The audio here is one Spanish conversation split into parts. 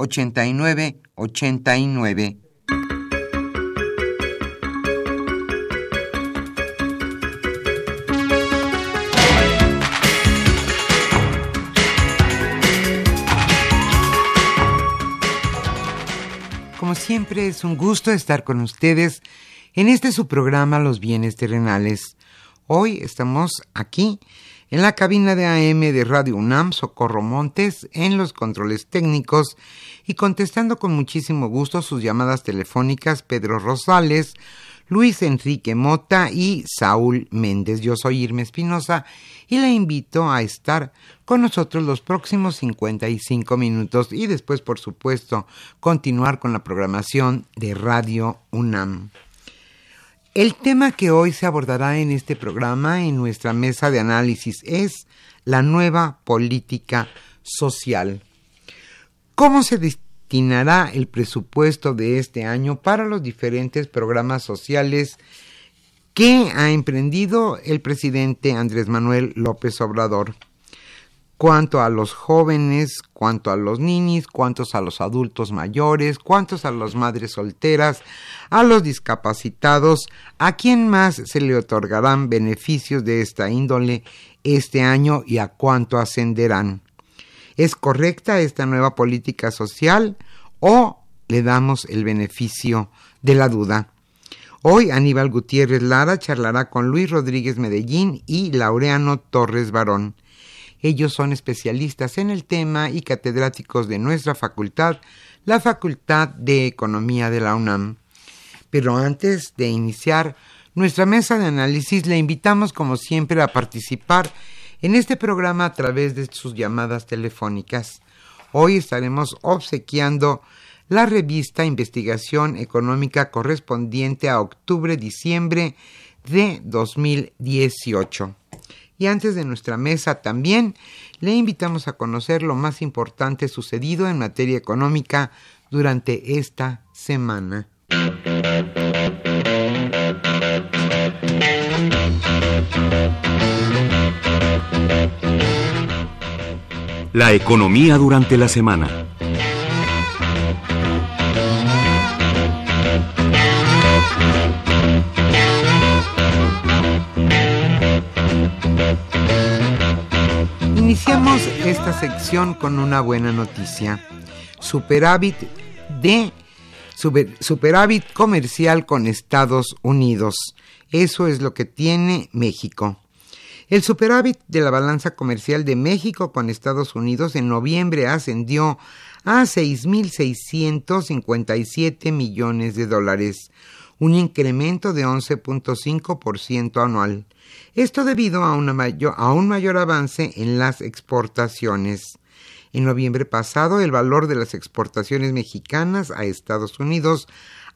89 89. Como siempre es un gusto estar con ustedes en este su programa Los bienes terrenales. Hoy estamos aquí en la cabina de AM de Radio UNAM, Socorro Montes, en los controles técnicos y contestando con muchísimo gusto sus llamadas telefónicas Pedro Rosales, Luis Enrique Mota y Saúl Méndez. Yo soy Irma Espinosa y le invito a estar con nosotros los próximos 55 minutos y después, por supuesto, continuar con la programación de Radio UNAM. El tema que hoy se abordará en este programa, en nuestra mesa de análisis, es la nueva política social. ¿Cómo se destinará el presupuesto de este año para los diferentes programas sociales que ha emprendido el presidente Andrés Manuel López Obrador? Cuánto a los jóvenes, cuánto a los niños, cuántos a los adultos mayores, cuántos a las madres solteras, a los discapacitados, a quién más se le otorgarán beneficios de esta índole este año y a cuánto ascenderán. ¿Es correcta esta nueva política social o le damos el beneficio de la duda? Hoy Aníbal Gutiérrez Lara charlará con Luis Rodríguez Medellín y Laureano Torres Barón. Ellos son especialistas en el tema y catedráticos de nuestra facultad, la Facultad de Economía de la UNAM. Pero antes de iniciar nuestra mesa de análisis, le invitamos como siempre a participar en este programa a través de sus llamadas telefónicas. Hoy estaremos obsequiando la revista Investigación Económica correspondiente a octubre-diciembre de 2018. Y antes de nuestra mesa también le invitamos a conocer lo más importante sucedido en materia económica durante esta semana. La economía durante la semana. Iniciamos esta sección con una buena noticia. Superávit de superávit comercial con Estados Unidos. Eso es lo que tiene México. El superávit de la balanza comercial de México con Estados Unidos en noviembre ascendió a 6.657 millones de dólares, un incremento de 11.5% anual. Esto debido a, a un mayor avance en las exportaciones. En noviembre pasado, el valor de las exportaciones mexicanas a Estados Unidos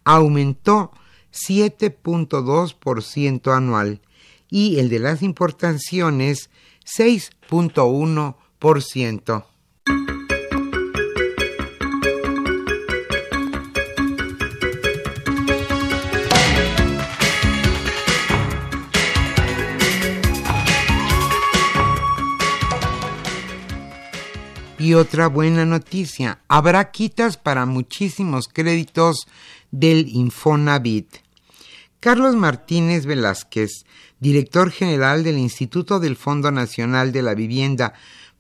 aumentó 7.2% anual y el de las importaciones 6.1%. Y otra buena noticia, habrá quitas para muchísimos créditos del Infonavit. Carlos Martínez Velázquez, director general del Instituto del Fondo Nacional de la Vivienda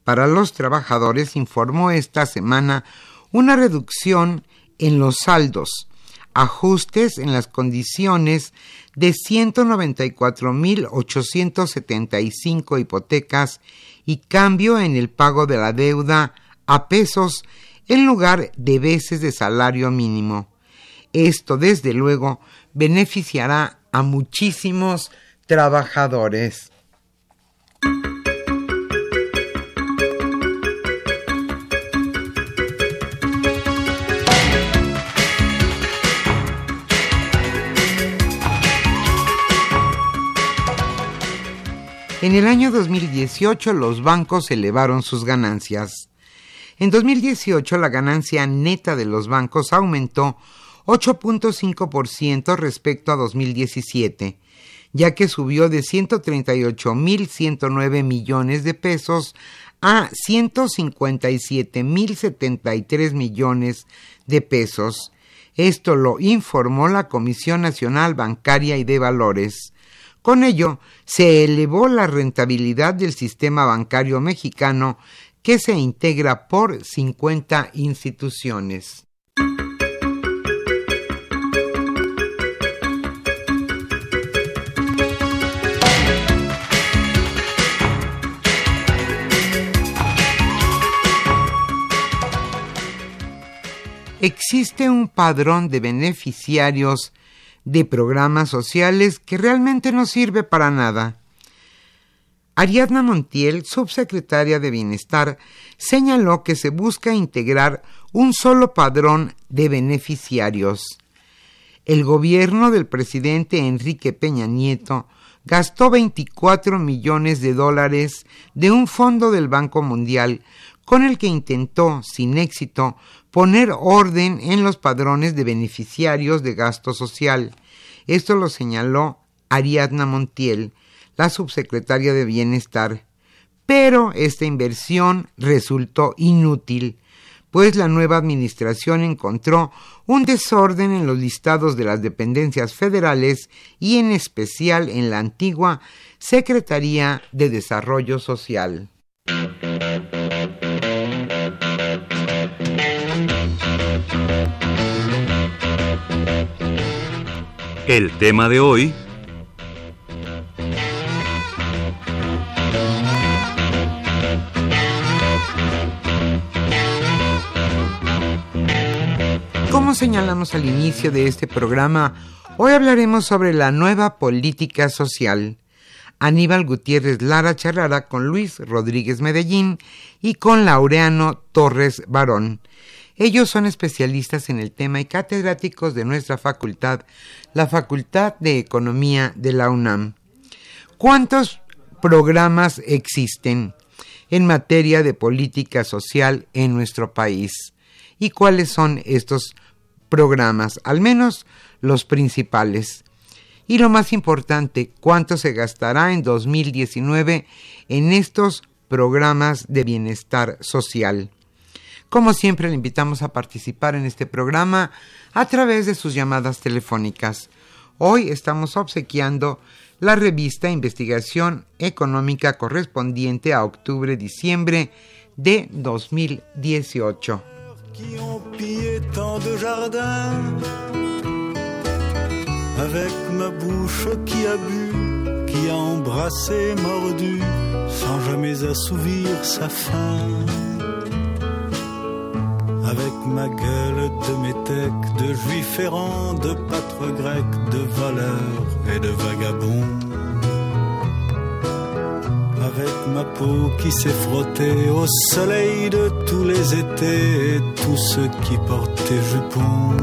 para los Trabajadores, informó esta semana una reducción en los saldos, ajustes en las condiciones de 194.875 hipotecas y cambio en el pago de la deuda a pesos en lugar de veces de salario mínimo. Esto, desde luego, beneficiará a muchísimos trabajadores. En el año 2018 los bancos elevaron sus ganancias. En 2018 la ganancia neta de los bancos aumentó 8.5% respecto a 2017, ya que subió de 138.109 millones de pesos a 157.073 millones de pesos. Esto lo informó la Comisión Nacional Bancaria y de Valores. Con ello, se elevó la rentabilidad del sistema bancario mexicano que se integra por 50 instituciones. Existe un padrón de beneficiarios de programas sociales que realmente no sirve para nada. Ariadna Montiel, subsecretaria de Bienestar, señaló que se busca integrar un solo padrón de beneficiarios. El gobierno del presidente Enrique Peña Nieto gastó 24 millones de dólares de un fondo del Banco Mundial con el que intentó, sin éxito, poner orden en los padrones de beneficiarios de gasto social. Esto lo señaló Ariadna Montiel, la subsecretaria de Bienestar. Pero esta inversión resultó inútil, pues la nueva administración encontró un desorden en los listados de las dependencias federales y en especial en la antigua Secretaría de Desarrollo Social. El tema de hoy... Como señalamos al inicio de este programa, hoy hablaremos sobre la nueva política social. Aníbal Gutiérrez Lara charlará con Luis Rodríguez Medellín y con Laureano Torres Barón. Ellos son especialistas en el tema y catedráticos de nuestra facultad, la Facultad de Economía de la UNAM. ¿Cuántos programas existen en materia de política social en nuestro país? ¿Y cuáles son estos programas? Al menos los principales. Y lo más importante, ¿cuánto se gastará en 2019 en estos programas de bienestar social? Como siempre, le invitamos a participar en este programa a través de sus llamadas telefónicas. Hoy estamos obsequiando la revista Investigación Económica correspondiente a octubre-diciembre de 2018. Avec ma bouche qui a bu, qui a embrassé, mordu, sans jamais assouvir sa faim. Avec ma gueule de métèque, de juif errant, de pâtre grec, de voleur et de vagabond. Avec ma peau qui s'est frottée au soleil de tous les étés et tous ceux qui portaient jupons.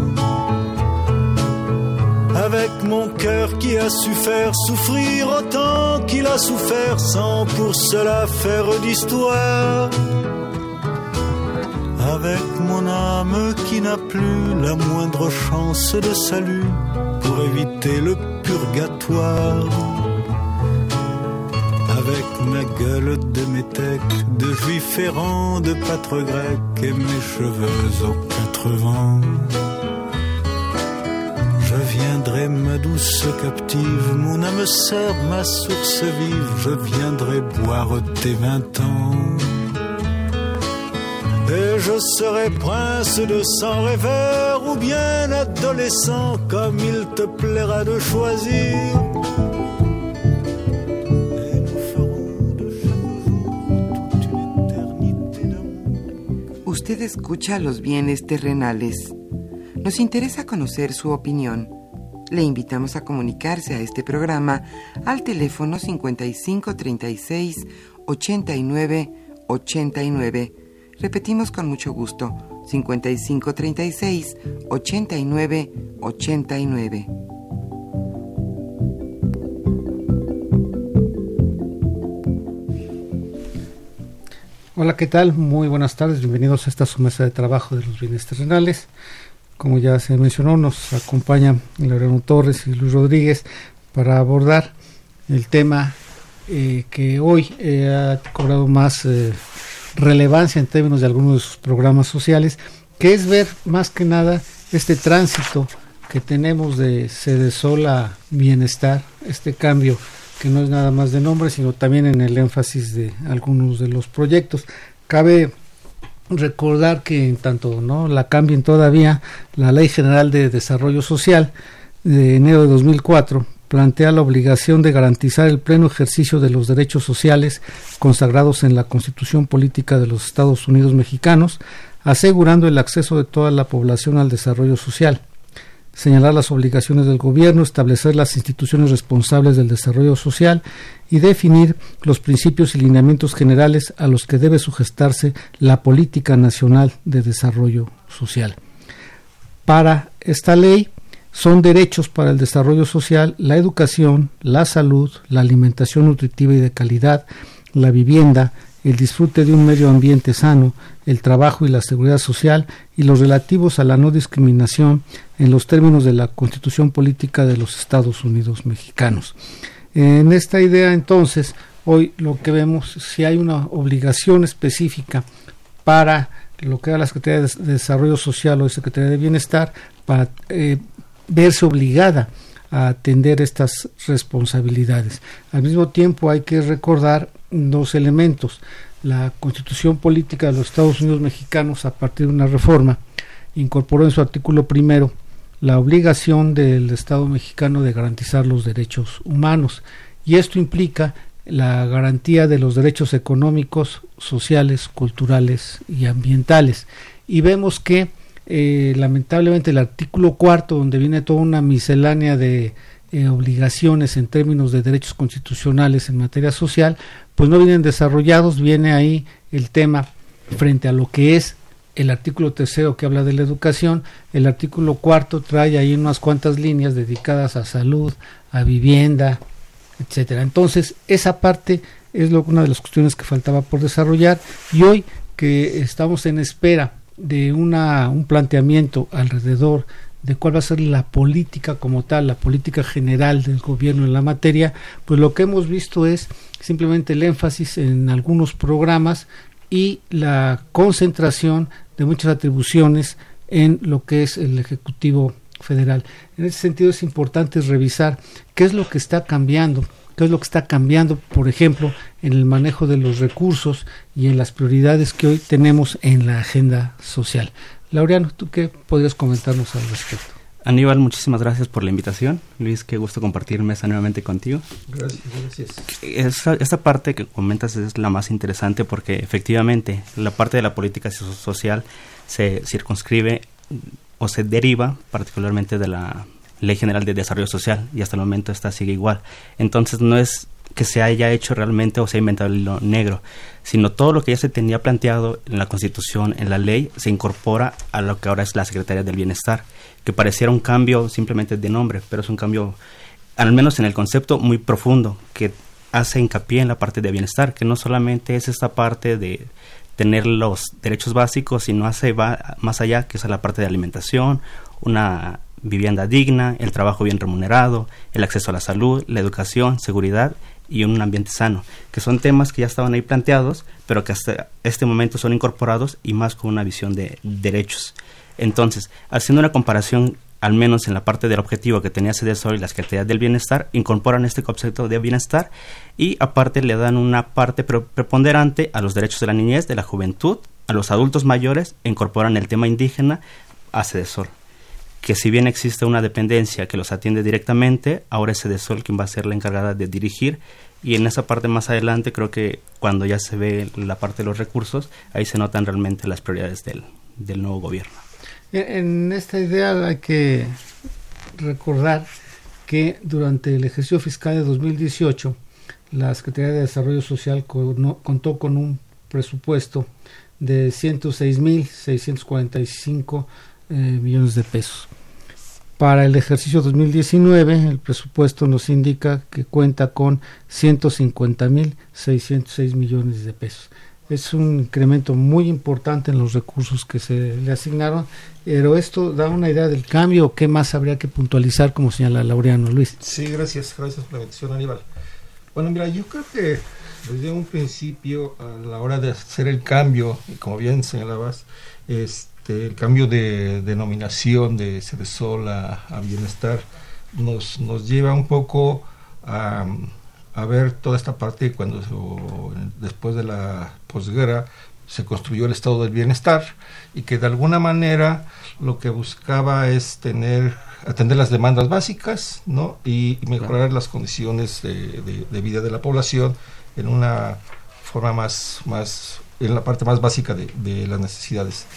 Avec mon cœur qui a su faire souffrir autant qu'il a souffert sans pour cela faire d'histoire avec mon âme qui n'a plus la moindre chance de salut pour éviter le purgatoire. Avec ma gueule de métèque, de juif errant, de pâtre grec et mes cheveux aux quatre vents. Je viendrai, ma douce captive, mon âme sœur, ma source vive, je viendrai boire tes vingt ans. Et je serai prince de sang rêveur ou bien adolescent comme il te plaira de choisir. Usted escucha los bienes terrenales. Nos interesa conocer su opinión. Le invitamos a comunicarse a este programa al teléfono 55 36 89 89. Repetimos con mucho gusto 55 36 89 89. Hola, ¿qué tal? Muy buenas tardes, bienvenidos a esta su mesa de trabajo de los bienes terrenales. Como ya se mencionó, nos acompañan Laureano Torres y Luis Rodríguez para abordar el tema eh, que hoy eh, ha cobrado más eh, relevancia en términos de algunos de sus programas sociales, que es ver más que nada este tránsito que tenemos de Sol a bienestar, este cambio que no es nada más de nombre, sino también en el énfasis de algunos de los proyectos. Cabe recordar que en tanto no la cambien todavía, la Ley General de Desarrollo Social de enero de 2004 plantea la obligación de garantizar el pleno ejercicio de los derechos sociales consagrados en la Constitución Política de los Estados Unidos Mexicanos, asegurando el acceso de toda la población al desarrollo social señalar las obligaciones del gobierno, establecer las instituciones responsables del desarrollo social y definir los principios y lineamientos generales a los que debe sujetarse la política nacional de desarrollo social. Para esta ley son derechos para el desarrollo social la educación, la salud, la alimentación nutritiva y de calidad, la vivienda, el disfrute de un medio ambiente sano, el trabajo y la seguridad social y los relativos a la no discriminación en los términos de la Constitución Política de los Estados Unidos Mexicanos. En esta idea, entonces, hoy lo que vemos, si hay una obligación específica para lo que era la Secretaría de Desarrollo Social o Secretaría de Bienestar, para eh, verse obligada a atender estas responsabilidades. Al mismo tiempo hay que recordar dos elementos. La constitución política de los Estados Unidos mexicanos, a partir de una reforma, incorporó en su artículo primero la obligación del Estado mexicano de garantizar los derechos humanos. Y esto implica la garantía de los derechos económicos, sociales, culturales y ambientales. Y vemos que eh, lamentablemente el artículo cuarto, donde viene toda una miscelánea de eh, obligaciones en términos de derechos constitucionales en materia social, pues no vienen desarrollados, viene ahí el tema frente a lo que es el artículo tercero que habla de la educación, el artículo cuarto trae ahí unas cuantas líneas dedicadas a salud, a vivienda, etcétera. Entonces, esa parte es lo, una de las cuestiones que faltaba por desarrollar. Y hoy que estamos en espera de una, un planteamiento alrededor de cuál va a ser la política como tal, la política general del gobierno en la materia, pues lo que hemos visto es simplemente el énfasis en algunos programas y la concentración de muchas atribuciones en lo que es el Ejecutivo Federal. En ese sentido es importante revisar qué es lo que está cambiando, qué es lo que está cambiando, por ejemplo, en el manejo de los recursos y en las prioridades que hoy tenemos en la agenda social. Laureano, ¿tú qué podrías comentarnos al respecto? Aníbal, muchísimas gracias por la invitación. Luis, qué gusto compartir mesa nuevamente contigo. Gracias, gracias. Esta, esta parte que comentas es la más interesante porque efectivamente la parte de la política social se circunscribe o se deriva particularmente de la Ley General de Desarrollo Social y hasta el momento esta sigue igual. Entonces no es que se haya hecho realmente o se ha inventado el hilo negro, sino todo lo que ya se tenía planteado en la Constitución, en la ley, se incorpora a lo que ahora es la Secretaría del Bienestar, que pareciera un cambio simplemente de nombre, pero es un cambio, al menos en el concepto, muy profundo, que hace hincapié en la parte de bienestar, que no solamente es esta parte de tener los derechos básicos, sino hace va más allá, que es la parte de alimentación, una vivienda digna, el trabajo bien remunerado, el acceso a la salud, la educación, seguridad y un ambiente sano, que son temas que ya estaban ahí planteados, pero que hasta este momento son incorporados y más con una visión de derechos. Entonces, haciendo una comparación, al menos en la parte del objetivo que tenía CDSO y la Secretaría del Bienestar, incorporan este concepto de bienestar y aparte le dan una parte preponderante a los derechos de la niñez, de la juventud, a los adultos mayores, e incorporan el tema indígena a CDSOL que si bien existe una dependencia que los atiende directamente, ahora es Sol quien va a ser la encargada de dirigir y en esa parte más adelante creo que cuando ya se ve la parte de los recursos, ahí se notan realmente las prioridades del, del nuevo gobierno. En esta idea hay que recordar que durante el ejercicio fiscal de 2018 la Secretaría de Desarrollo Social contó con un presupuesto de 106.645 eh, millones de pesos. Para el ejercicio 2019, el presupuesto nos indica que cuenta con 150.606 millones de pesos. Es un incremento muy importante en los recursos que se le asignaron, pero esto da una idea del cambio. ¿Qué más habría que puntualizar, como señala Laureano Luis? Sí, gracias, gracias por la bendición, Aníbal. Bueno, mira, yo creo que desde un principio, a la hora de hacer el cambio, y como bien señalabas, es este, el cambio de denominación de Ceresol a, a Bienestar nos, nos lleva un poco a, a ver toda esta parte cuando después de la posguerra se construyó el estado del bienestar y que de alguna manera lo que buscaba es tener atender las demandas básicas ¿no? y, mejorar las condiciones de, de, vida de la población en una forma más, más en la parte más básica de, de las necesidades.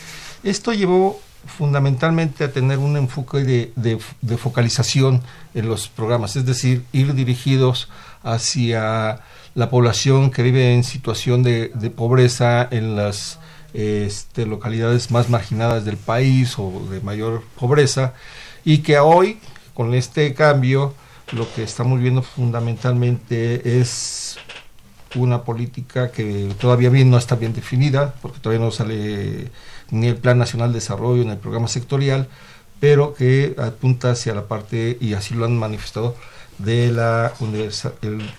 Esto llevó fundamentalmente a tener un enfoque de, focalización en los programas, es decir, ir dirigidos hacia la población que vive en situación de, pobreza en las este, localidades más marginadas del país o de mayor pobreza y que hoy, con este cambio, lo que estamos viendo fundamentalmente es una política que todavía bien no está bien definida, porque todavía no sale ni el Plan Nacional de Desarrollo, ni el programa sectorial, pero que apunta hacia la parte, y así lo han manifestado, de la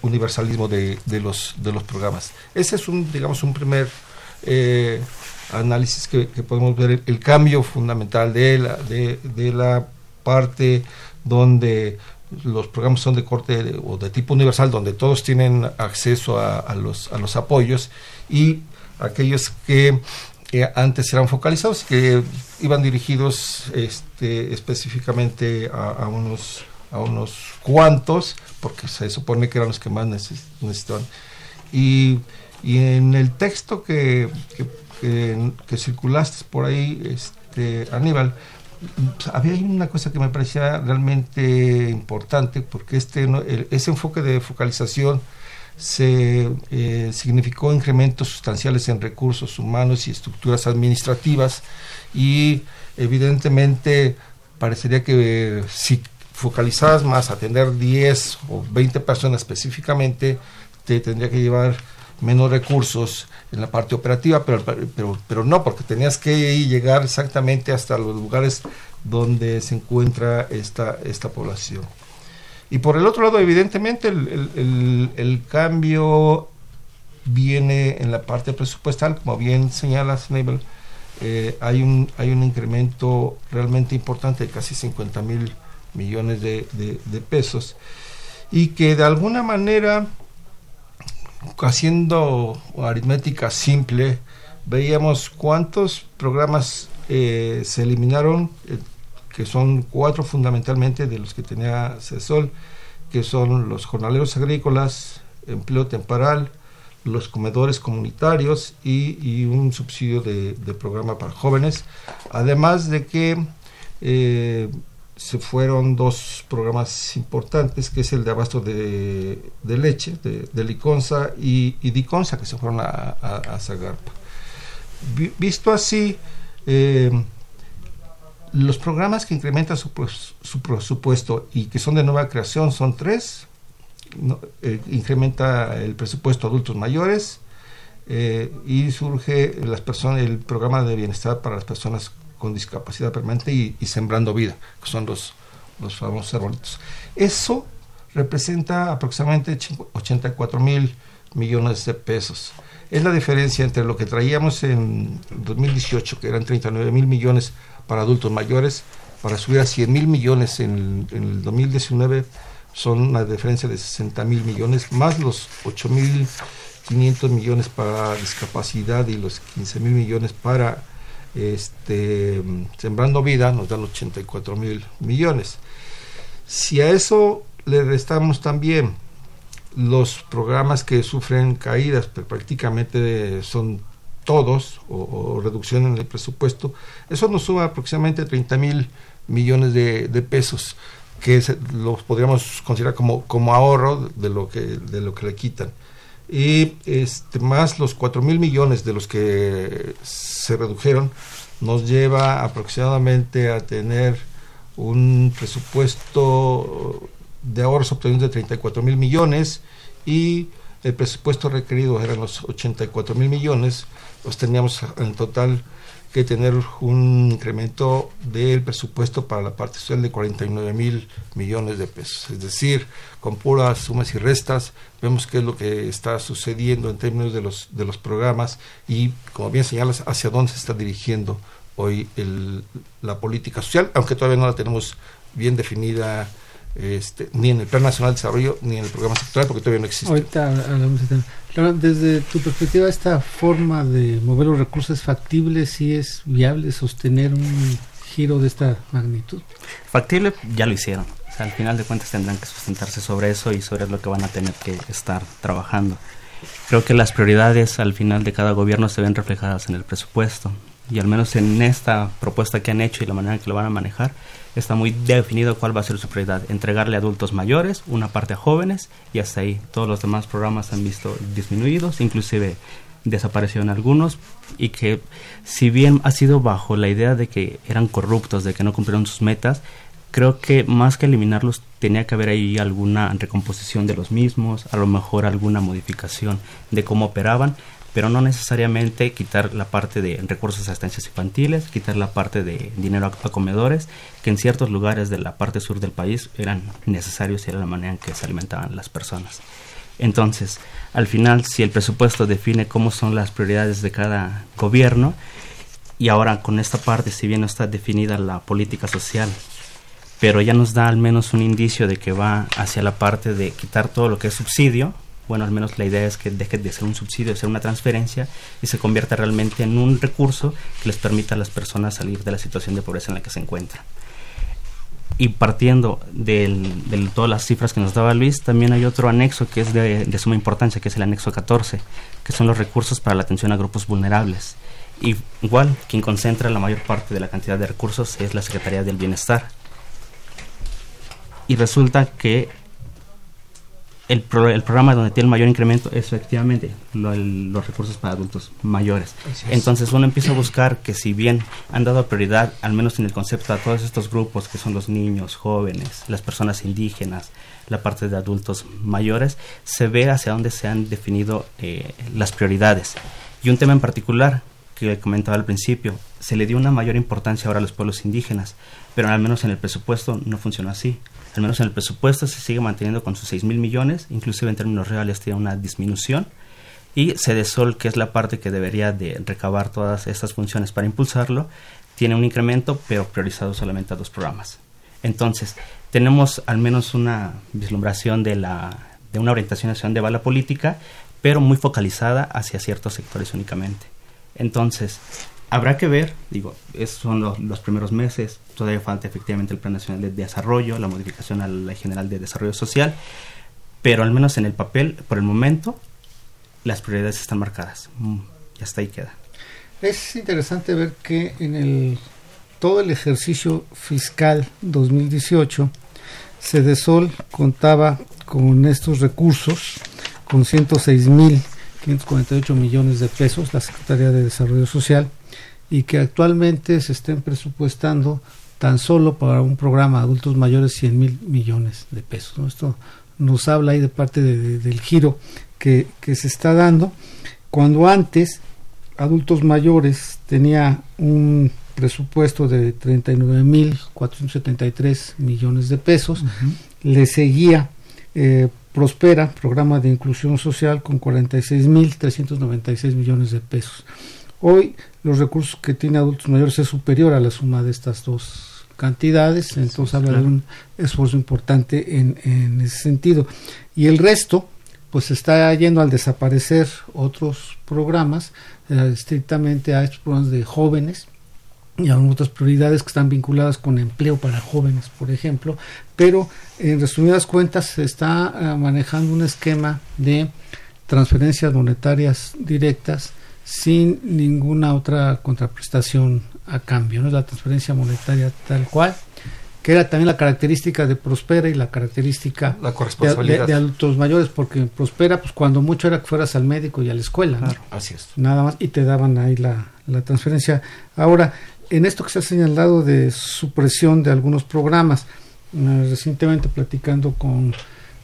universalismo de, de, los, de los programas. Ese es un, digamos, un primer eh, análisis que, podemos ver, el, cambio fundamental de la, de, de la parte donde los programas son de corte o de tipo universal, donde todos tienen acceso a, los, a los apoyos y aquellos que que antes eran focalizados que iban dirigidos este, específicamente a, unos a unos cuantos, porque se supone que eran los que más necesitaban. Y, y en el texto que, que, circulaste por ahí, este, Aníbal, había una cosa que me parecía realmente importante, porque este, ese enfoque de focalización se eh, significó incrementos sustanciales en recursos humanos y estructuras administrativas y evidentemente parecería que si focalizabas más atender 10 o 20 personas específicamente, te tendría que llevar menos recursos en la parte operativa, pero, pero, pero no, porque tenías que llegar exactamente hasta los lugares donde se encuentra esta, esta población. Y por el otro lado, evidentemente, el, cambio viene en la parte presupuestal, como bien señala Snabel, eh, hay, un, hay un incremento realmente importante de casi 50 mil millones de, pesos y que de alguna manera, haciendo aritmética simple, veíamos cuántos programas eh, se eliminaron, que son cuatro fundamentalmente de los que tenía CESOL, que son los jornaleros agrícolas, empleo temporal, los comedores comunitarios y, un subsidio de, programa para jóvenes, además de que eh, se fueron dos programas importantes, que es el de abasto de, leche, de, Liconza y, Diconza, que se fueron a, a, Zagarpa. Visto así, eh, los programas que incrementan su, su, presupuesto y que son de nueva creación son tres. Eh, incrementa el presupuesto adultos mayores eh, y surge las personas, el programa de bienestar para las personas con discapacidad permanente y, Sembrando Vida, que son los, los famosos arbolitos. Eso representa aproximadamente 84 mil millones de pesos. Es la diferencia entre lo que traíamos en 2018, que eran 39 mil millones para adultos mayores, para subir a 100 mil millones en, el 2019 son una diferencia de 60 mil millones, más los 8 mil 500 millones para discapacidad y los 15 mil millones para este, Sembrando Vida, nos dan 84 mil millones. Si a eso le restamos también los programas que sufren caídas, pero prácticamente son todos, o, reducción en el presupuesto, eso nos suma aproximadamente 30 mil millones de, pesos, que los podríamos considerar como, como ahorro de lo que, de lo que le quitan. Y este, más los 4 mil millones de los que se redujeron, nos lleva aproximadamente a tener un presupuesto de ahorros obtenidos de 34 mil millones y el presupuesto requerido eran los 84 mil millones, pues teníamos en total que tener un incremento del presupuesto para la parte social de 49 mil millones de pesos. Es decir, con puras sumas y restas, vemos qué es lo que está sucediendo en términos de los, de los programas y, como bien señalas, hacia dónde se está dirigiendo hoy el, la política social, aunque todavía no la tenemos bien definida este, ni en el Plan Nacional de Desarrollo ni en el programa sectorial porque todavía no existe. Ahorita hablamos de desde tu perspectiva, esta forma de mover los recursos es factible, si es viable sostener un giro de esta magnitud. Factible, ya lo hicieron. al final de cuentas tendrán que sustentarse sobre eso y sobre lo que van a tener que estar trabajando. Creo que las prioridades al final de cada gobierno se ven reflejadas en el presupuesto y al menos en esta propuesta que han hecho y la manera en que lo van a manejar, está muy definido cuál va a ser su prioridad. Entregarle a adultos mayores, una parte a jóvenes y hasta ahí. Todos los demás programas han visto disminuidos, inclusive desaparecieron algunos y que si bien ha sido bajo la idea de que eran corruptos, de que no cumplieron sus metas, creo que más que eliminarlos tenía que haber ahí alguna recomposición de los mismos, a lo mejor alguna modificación de cómo operaban pero no necesariamente quitar la parte de recursos a estancias infantiles, quitar la parte de dinero a, comedores, que en ciertos lugares de la parte sur del país eran necesarios y era la manera en que se alimentaban las personas. Entonces, al final, si el presupuesto define cómo son las prioridades de cada gobierno, y ahora con esta parte, si bien no está definida la política social, pero ya nos da al menos un indicio de que va hacia la parte de quitar todo lo que es subsidio, bueno, al menos la idea es que deje de ser un subsidio, de ser una transferencia y se convierta realmente en un recurso que les permita a las personas salir de la situación de pobreza en la que se encuentran. Y partiendo de todas las cifras que nos daba Luis, también hay otro anexo que es de, de, suma importancia, que es el anexo 14, que son los recursos para la atención a grupos vulnerables. Y igual, quien concentra la mayor parte de la cantidad de recursos es la Secretaría del Bienestar. Y resulta que el, programa donde tiene el mayor incremento es efectivamente los recursos para adultos mayores. Entonces uno empieza a buscar que si bien han dado prioridad, al menos en el concepto, a todos estos grupos que son los niños, jóvenes, las personas indígenas, la parte de adultos mayores, se ve hacia dónde se han definido eh, las prioridades. Y un tema en particular que comentaba al principio, se le dio una mayor importancia ahora a los pueblos indígenas, pero al menos en el presupuesto no funciona así al menos en el presupuesto se sigue manteniendo con sus 6 mil millones, inclusive en términos reales tiene una disminución. Y Cedesol, que es la parte que debería de recabar todas estas funciones para impulsarlo, tiene un incremento, pero priorizado solamente a dos programas. Entonces, tenemos al menos una vislumbración de, la, de una orientación hacia donde va la política, pero muy focalizada hacia ciertos sectores únicamente. Entonces, habrá que ver, digo, esos son los, primeros meses, todavía falta efectivamente el Plan Nacional de Desarrollo, la modificación a la General de Desarrollo Social, pero al menos en el papel, por el momento, las prioridades están marcadas. Mm, y hasta ahí queda. Es interesante ver que en el todo el ejercicio fiscal 2018, Cedesol contaba con estos recursos, con 106.548 millones de pesos, la Secretaría de Desarrollo Social, y que actualmente se estén presupuestando tan solo para un programa de adultos mayores 100 mil millones de pesos. Esto nos habla ahí de parte del giro que, que se está dando, cuando antes adultos mayores tenía un presupuesto de 39.473 millones de pesos. Le seguía eh, Prospera, programa de inclusión social, con 46.396 millones de pesos. Hoy los recursos que tiene adultos mayores es superior a la suma de estas dos cantidades, entonces habla de un esfuerzo importante en, en ese sentido. Y el resto, pues está yendo al desaparecer otros programas, eh, estrictamente a estos programas de jóvenes, y a otras prioridades que están vinculadas con empleo para jóvenes, por ejemplo, pero en resumidas cuentas se está eh, manejando un esquema de transferencias monetarias directas sin ninguna otra contraprestación a cambio, no es la transferencia monetaria tal cual, que era también la característica de Prospera y la característica de, adultos mayores, porque Prospera, pues cuando mucho era que fueras al médico y a la escuela, así es. Nada más, y te daban ahí la, la transferencia. Ahora, en esto que se ha señalado de supresión de algunos programas, recientemente platicando con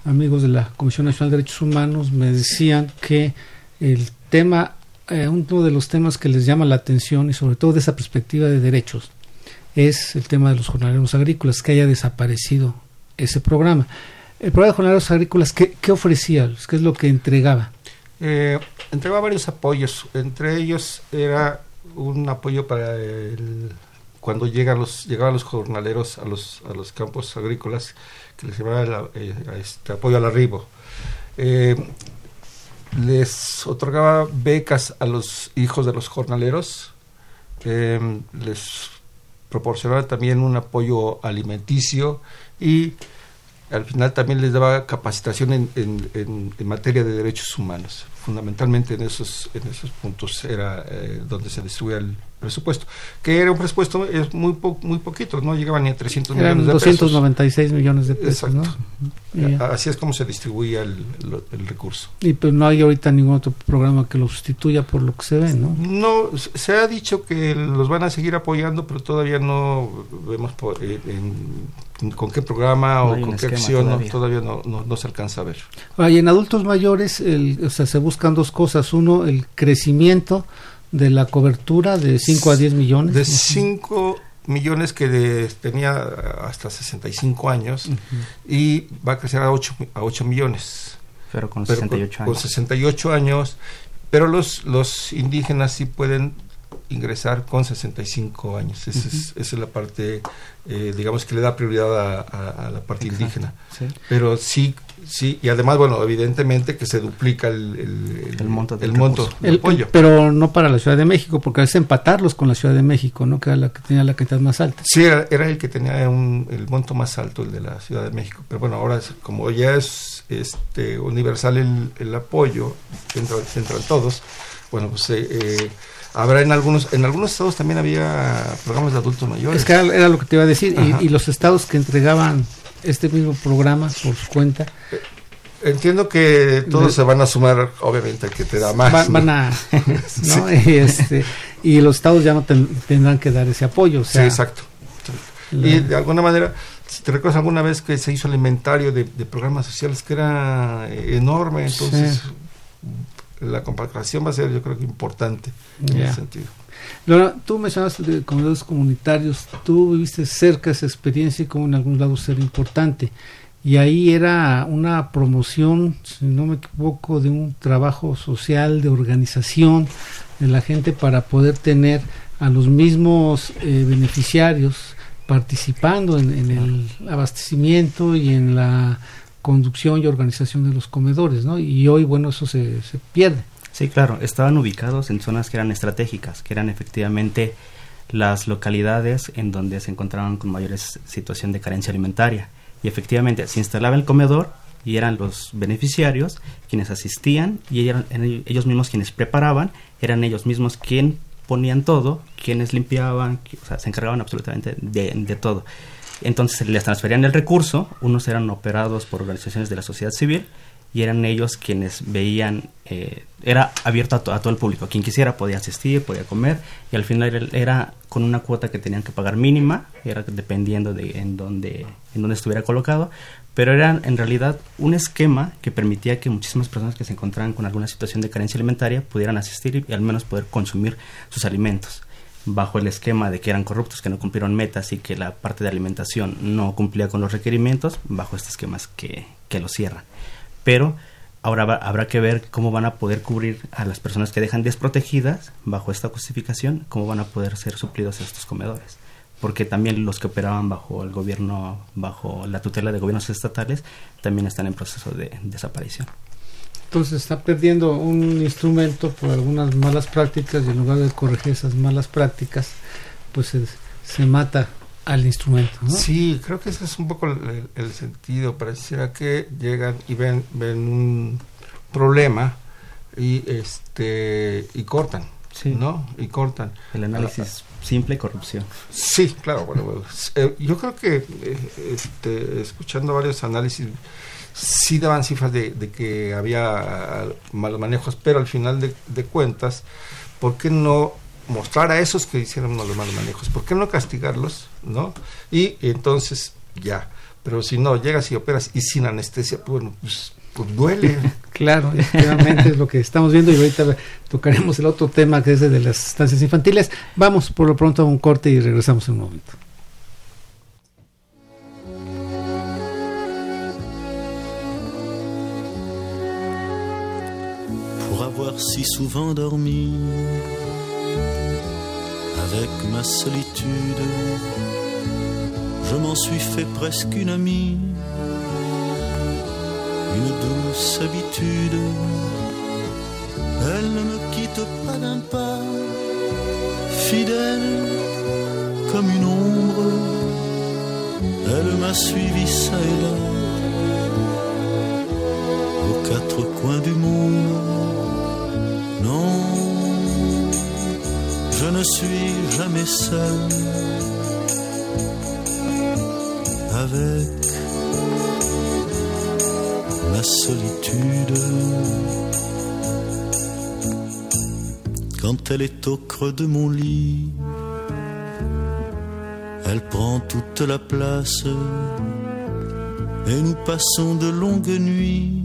amigos de la Comisión Nacional de Derechos Humanos, me decían que el tema, eh, uno de los temas que les llama la atención y sobre todo de esa perspectiva de derechos, es el tema de los jornaleros agrícolas, que haya desaparecido ese programa. El programa de jornaleros agrícolas, ¿qué, qué ofrecía? ¿Qué es lo que entregaba? Eh, entregaba varios apoyos, entre ellos era un apoyo para el, cuando llegan los, llegaban los jornaleros a los, campos agrícolas, que les llamaba eh, este apoyo al arribo. Eh, les otorgaba becas a los hijos de los jornaleros, eh, les proporcionaba también un apoyo alimenticio y al final también les daba capacitación en, materia de derechos humanos fundamentalmente en esos en esos puntos era donde se distribuía el presupuesto que era un presupuesto es muy muy poquito no llegaban ni a 300 millones de 296 millones de pesos así es como se distribuía el, recurso. Y pues no hay ahorita ningún otro programa que lo sustituya por lo que se ve no no se ha dicho que los van a seguir apoyando pero todavía no vemos eh, con qué programa o con qué acción todavía, no, no, se alcanza a ver. Y en adultos mayores el, o sea, se buscan dos cosas. Uno, el crecimiento de la cobertura de 5 a 10 millones. De 5 millones que tenía hasta 65 años y va a crecer a 8, a 8 millones. Pero con 68 años. Con 68 años, pero los, los indígenas sí pueden ingresar con 65 años. Esa, es, esa es, la parte, eh, digamos, que le da prioridad a, la parte indígena. Pero sí, sí, y además, bueno, evidentemente que se duplica el, el, monto del monto apoyo. pero no para la Ciudad de México, porque es empatarlos con la Ciudad de México, ¿no? Que era la que tenía la cantidad más alta. Sí, era, el que tenía el monto más alto, el de la Ciudad de México. Pero bueno, ahora como ya es este universal el, apoyo, entran, entran todos, bueno, pues... Eh, eh habrá en algunos en algunos estados también había programas de adultos mayores. Es que era, lo que te iba a decir y, los estados que entregaban este mismo programa por su cuenta. Eh, entiendo que todos se van a sumar, obviamente, que te da más. Van, a. y, este, y los estados ya no tendrán que dar ese apoyo. sí, exacto. Y de alguna manera, si te recuerdas alguna vez que se hizo el inventario de, programas sociales que era enorme, entonces la comparación va a ser yo creo que importante en ese sentido. Lora, tú mencionaste de comedores comunitarios, tú viviste cerca esa experiencia y como en algunos lados era importante. Y ahí era una promoción, si no me equivoco, de un trabajo social, de organización de la gente para poder tener a los mismos eh, beneficiarios participando en, el abastecimiento y en la conducción y organización de los comedores, ¿no? Y hoy, bueno, eso se, se pierde. Sí, claro, estaban ubicados en zonas que eran estratégicas, que eran efectivamente las localidades en donde se encontraban con mayores situación de carencia alimentaria. Y efectivamente se instalaba el comedor y eran los beneficiarios quienes asistían y eran ellos mismos quienes preparaban, eran ellos mismos quienes ponían todo, quienes limpiaban, o sea, se encargaban absolutamente de, de todo. Entonces les transferían el recurso, unos eran operados por organizaciones de la sociedad civil y eran ellos quienes veían, eh, era abierto a, todo el público, quien quisiera podía asistir, podía comer y al final era, con una cuota que tenían que pagar mínima, era dependiendo de en dónde, en dónde estuviera colocado, pero era en realidad un esquema que permitía que muchísimas personas que se encontraban con alguna situación de carencia alimentaria pudieran asistir y al menos poder consumir sus alimentos bajo el esquema de que eran corruptos, que no cumplieron metas y que la parte de alimentación no cumplía con los requerimientos, bajo este esquema que, que lo cierran pero ahora habrá que ver cómo van a poder cubrir a las personas que dejan desprotegidas bajo esta justificación, cómo van a poder ser suplidos estos comedores. Porque también los que operaban bajo el gobierno, bajo la tutela de gobiernos estatales, también están en proceso de desaparición. Entonces está perdiendo un instrumento por algunas malas prácticas y en lugar de corregir esas malas prácticas, pues se, se mata al instrumento. Sí, creo que ese es un poco el, sentido. Pareciera que llegan y ven, ven un problema y este y cortan, sí. ¿no? Y cortan. El análisis simple corrupción. Sí, claro. Bueno, eh, yo creo que eh, este, escuchando varios análisis sí daban cifras de, que había malos manejos, pero al final de, de cuentas, ¿por qué no mostrar a esos que hicieron los malos manejos. ¿Por qué no castigarlos? ¿No? Y entonces ya. Pero si no, llegas y operas y sin anestesia, pues, bueno, pues, pues duele. claro, efectivamente es lo que estamos viendo y ahorita tocaremos el otro tema que es el de las estancias infantiles. Vamos por lo pronto a un corte y regresamos en un momento. Si souvent dormi avec ma solitude. Je m'en suis fait presque une amie, une douce habitude. Elle ne me quitte pas d'un pas, fidèle comme une ombre. Elle m'a suivi ça et là, aux quatre coins du monde. Je ne suis jamais seul avec ma solitude. Quand elle est au creux de mon lit, elle prend toute la place et nous passons de longues nuits,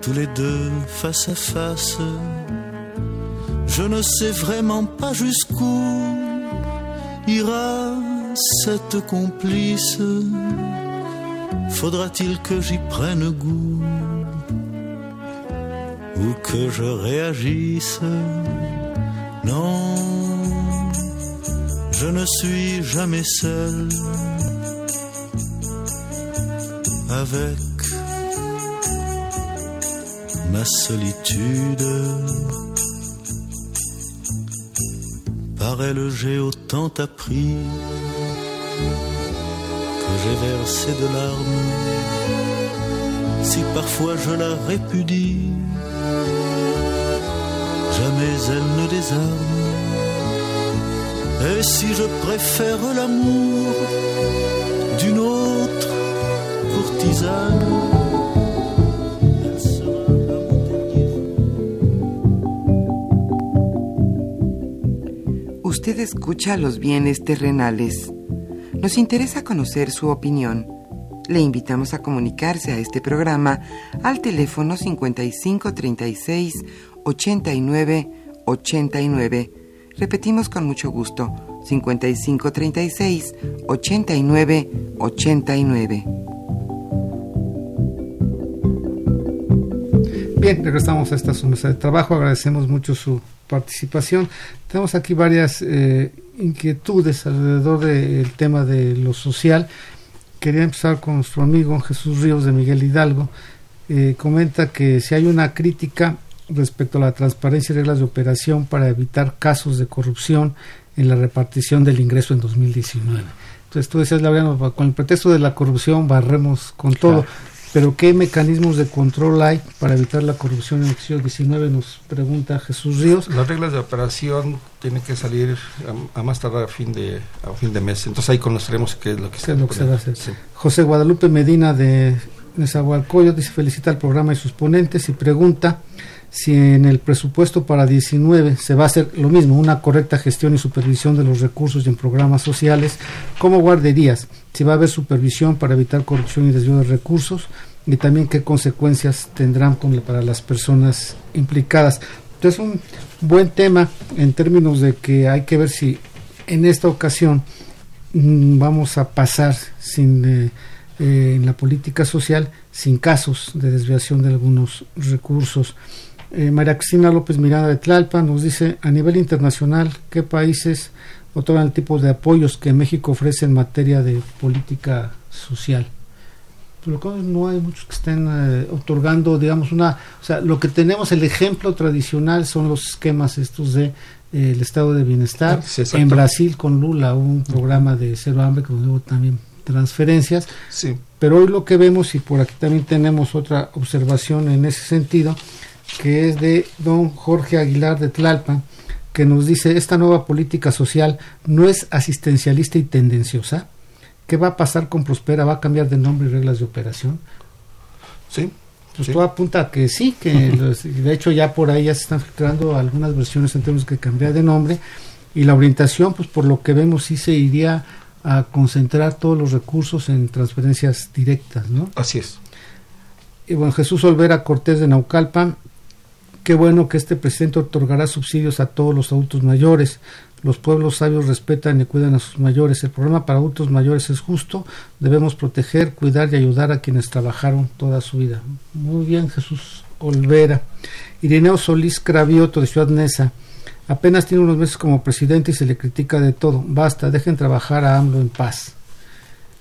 tous les deux face à face je ne sais vraiment pas jusqu'où ira cette complice. Faudra-t-il que j'y prenne goût ou que je réagisse? Non, je ne suis jamais seul avec ma solitude. Par elle j'ai autant appris que j'ai versé de larmes. Si parfois je la répudie, jamais elle ne désarme. Et si je préfère l'amour d'une autre courtisane, usted escucha los bienes terrenales. Nos interesa conocer su opinión. Le invitamos a comunicarse a este programa al teléfono 5536 89 89. Repetimos con mucho gusto, 5536 89 89. Bien, regresamos a esta mesa de trabajo. Agradecemos mucho su participación. Tenemos aquí varias eh, inquietudes alrededor del tema de lo social. Quería empezar con nuestro amigo Jesús Ríos de Miguel Hidalgo, eh, comenta que si hay una crítica respecto a la transparencia y reglas de operación para evitar casos de corrupción en la repartición del ingreso en 2019. Entonces tú decías, Laureano, con el pretexto de la corrupción barremos con todo. Pero ¿qué mecanismos de control hay para evitar la corrupción en el siglo XIX? Nos pregunta Jesús Ríos. Las reglas de operación tienen que salir a, más tardar a fin de a fin de mes. Entonces ahí conoceremos qué es lo que, se, va a hacer. José Guadalupe Medina de Nezahualcóyotl dice felicita al programa y sus ponentes y pregunta si en el presupuesto para 19 se va a hacer lo mismo, una correcta gestión y supervisión de los recursos y en programas sociales, como guarderías, si va a haber supervisión para evitar corrupción y desvío de recursos y también qué consecuencias tendrán para las personas implicadas. Entonces, un buen tema en términos de que hay que ver si en esta ocasión mm, vamos a pasar sin eh, eh, en la política social sin casos de desviación de algunos recursos. Eh, María Cristina López Miranda de Tlalpa nos dice, a nivel internacional, ¿qué países otorgan el tipo de apoyos que México ofrece en materia de política social? Pues no hay muchos que estén eh, otorgando, digamos, una... O sea, lo que tenemos, el ejemplo tradicional son los esquemas estos de eh, el estado de bienestar. en Brasil con Lula hubo un programa de cero hambre, que hubo también transferencias. Sí. Pero hoy lo que vemos, y por aquí también tenemos otra observación en ese sentido, que es de don Jorge Aguilar de Tlalpan, que nos dice, esta nueva política social no es asistencialista y tendenciosa. ¿Qué va a pasar con Prospera? ¿Va a cambiar de nombre y reglas de operación? Sí. Pues todo apunta a que sí, que de hecho ya por ahí ya se están filtrando algunas versiones en términos que cambiar de nombre y la orientación, pues por lo que vemos sí se iría a concentrar todos los recursos en transferencias directas, ¿no? Así es. Y bueno, Jesús Olvera Cortés de Naucalpan Qué bueno que este presidente otorgará subsidios a todos los adultos mayores. Los pueblos sabios respetan y cuidan a sus mayores. El programa para adultos mayores es justo. Debemos proteger, cuidar y ayudar a quienes trabajaron toda su vida. Muy bien, Jesús Olvera. Irineo Solís Cravioto de Ciudad Neza. Apenas tiene unos meses como presidente y se le critica de todo. Basta, dejen trabajar a AMLO en paz.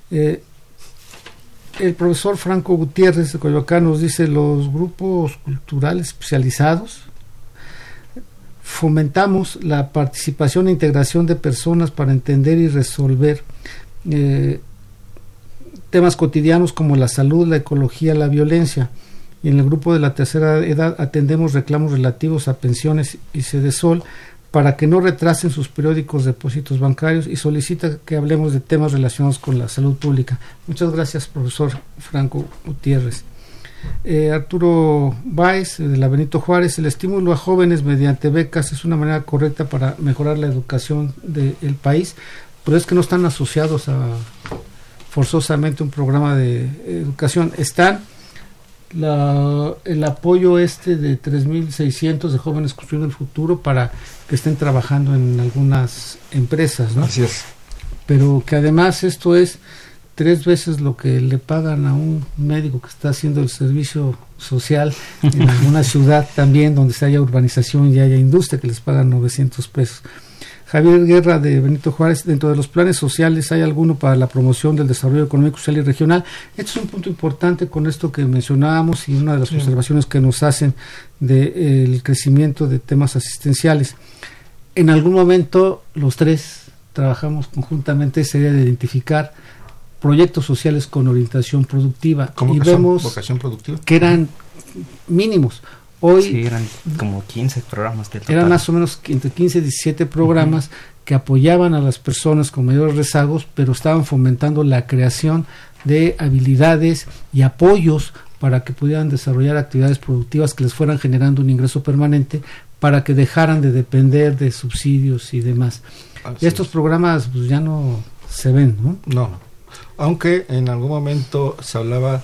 Eh, el profesor Franco Gutiérrez de Coyoacán nos dice los grupos culturales especializados fomentamos la participación e integración de personas para entender y resolver eh, temas cotidianos como la salud, la ecología, la violencia. Y en el grupo de la tercera edad atendemos reclamos relativos a pensiones y sedesol para que no retrasen sus periódicos depósitos bancarios y solicita que hablemos de temas relacionados con la salud pública. Muchas gracias, profesor Franco Gutiérrez. Eh, Arturo Báez, de la Benito Juárez, el estímulo a jóvenes mediante becas es una manera correcta para mejorar la educación del país, pero es que no están asociados a forzosamente un programa de educación. Están la, el apoyo este de 3.600 de jóvenes construyendo el futuro para que estén trabajando en algunas empresas, ¿no? Así es. Pero que además esto es tres veces lo que le pagan a un médico que está haciendo el servicio social en alguna ciudad también donde se haya urbanización y haya industria que les pagan 900 pesos. Javier Guerra de Benito Juárez, dentro de los planes sociales hay alguno para la promoción del desarrollo económico, social y regional. Este es un punto importante con esto que mencionábamos y una de las observaciones que nos hacen del crecimiento de temas asistenciales. En algún momento los tres trabajamos conjuntamente, sería de identificar proyectos sociales con orientación productiva y vemos vocación productiva? que eran mínimos. Hoy sí, eran como 15 programas. Eran más o menos entre 15 y 17 programas que apoyaban a las personas con mayores rezagos, pero estaban fomentando la creación de habilidades y apoyos para que pudieran desarrollar actividades productivas que les fueran generando un ingreso permanente para que dejaran de depender de subsidios y demás. y estos programas pues, ya no se ven, ¿no? No, aunque en algún momento se hablaba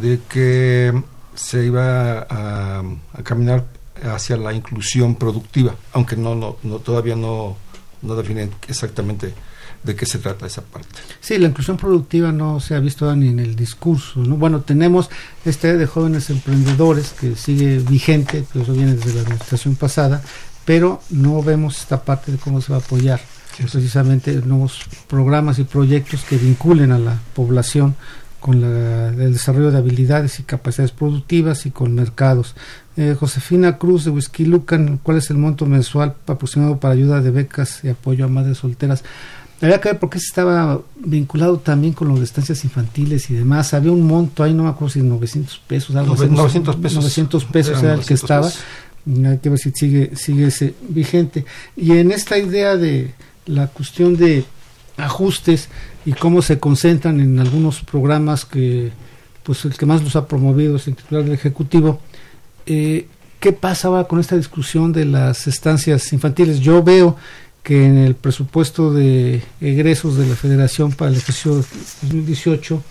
de que se iba a, caminar hacia la inclusión productiva, aunque no, no, no todavía no, no definen exactamente de qué se trata esa parte. Sí, la inclusión productiva no se ha visto ni en el discurso. ¿no? Bueno, tenemos este de jóvenes emprendedores que sigue vigente, pero eso viene desde la administración pasada, pero no vemos esta parte de cómo se va a apoyar precisamente nuevos programas y proyectos que vinculen a la población con la, el desarrollo de habilidades y capacidades productivas y con mercados. Eh, Josefina Cruz de Whisky Lucan, ¿cuál es el monto mensual aproximado para ayuda de becas y apoyo a madres solteras? Había que ver por qué estaba vinculado también con las estancias infantiles y demás. Había un monto ahí, no me acuerdo si 900 pesos, algo así. 900 pesos. 900 pesos era el que estaba. Hay que ver si sigue, sigue ese vigente. Y en esta idea de la cuestión de ajustes y cómo se concentran en algunos programas que, pues el que más los ha promovido es el titular del Ejecutivo, eh, ¿qué pasa ahora con esta discusión de las estancias infantiles? Yo veo que en el presupuesto de egresos de la Federación para el ejercicio 2018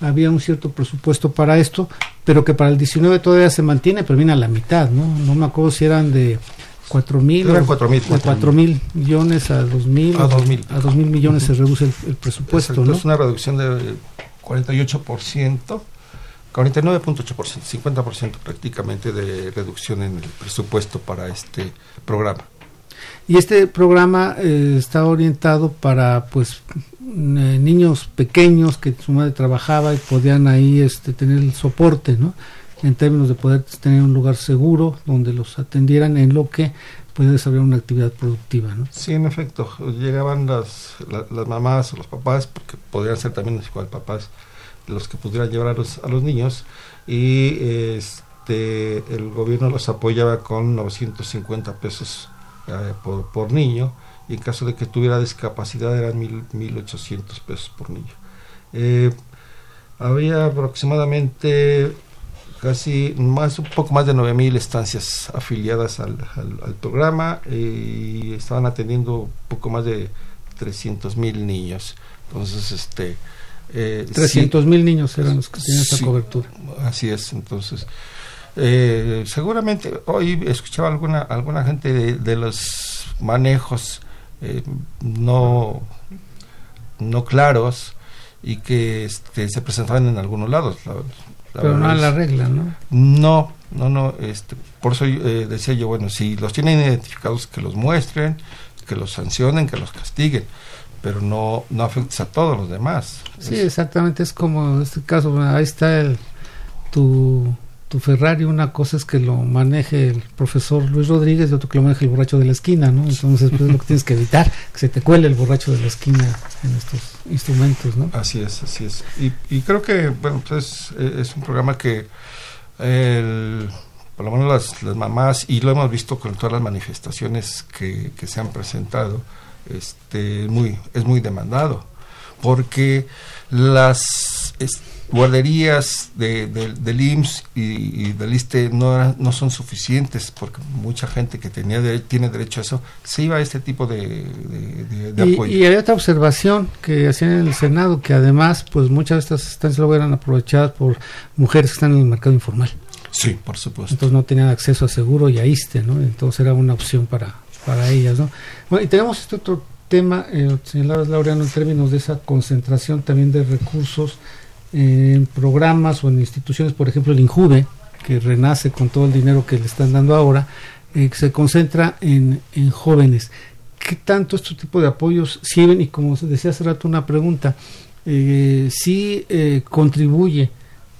había un cierto presupuesto para esto, pero que para el 19 todavía se mantiene, pero viene a la mitad, ¿no? No me acuerdo si eran de 4 mil, cuatro mil millones a 2 mil, a 2 mil, a dos mil millones se reduce el, presupuesto, ¿no? Es una reducción de 48%. 49.8%, 50% prácticamente de reducción en el presupuesto para este programa. Y este programa eh, está orientado para pues eh, niños pequeños que su madre trabajaba y podían ahí este, tener el soporte, ¿no? En términos de poder tener un lugar seguro donde los atendieran en lo que puede desarrollar una actividad productiva, ¿no? Sí, en efecto, llegaban las, las mamás o los papás, porque podrían ser también igual papás, los que pudieran llevar a los, a los niños y este el gobierno los apoyaba con 950 pesos eh, por, por, niño y en caso de que tuviera discapacidad eran mil, 1.800 pesos por niño. Eh, había aproximadamente casi más un poco más de 9.000 estancias afiliadas al, al, programa y estaban atendiendo un poco más de 300.000 niños. Entonces, este... Eh, 300 mil niños eran los que tenían esa cobertura. Así es, entonces eh, seguramente hoy escuchaba alguna alguna gente de, los manejos eh, no no claros y que este, se presentaban en algunos lados. Pero no a la regla, ¿no? No, no, no. Este, por eso eh, decía yo, bueno, si los tienen identificados, que los muestren, que los sancionen, que los castiguen pero no, no afectes a todos los demás. Sí, exactamente, es como en este caso, ahí está el, tu tu Ferrari, una cosa es que lo maneje el profesor Luis Rodríguez y otro que lo maneje el borracho de la esquina, ¿no? Entonces, pues, es lo que tienes que evitar, que se te cuele el borracho de la esquina en estos instrumentos, ¿no? Así es, así es. Y, creo que, bueno, pues es un programa que el, por lo menos las, mamás, y lo hemos visto con todas las manifestaciones que, que se han presentado, este, muy, es muy demandado, porque las guarderías de, del IMSS y, del ISTE no, no son suficientes porque mucha gente que tenía tiene derecho a eso se iba a este tipo de, apoyo. Y hay otra observación que hacían en el Senado que además pues muchas de estas estancias luego eran aprovechadas por mujeres que están en el mercado informal. Sí, por supuesto. Entonces no tenían acceso a seguro y a ISTE, ¿no? Entonces era una opción para, para ellas, ¿no? Bueno, y tenemos este otro tema, eh, señalabas Laureano, en términos de esa concentración también de recursos en programas o en instituciones, por ejemplo el INJUVE, que renace con todo el dinero que le están dando ahora, eh, se concentra en, en, jóvenes. ¿Qué tanto este tipo de apoyos sirven? Y como decía hace rato una pregunta, eh, si eh, contribuye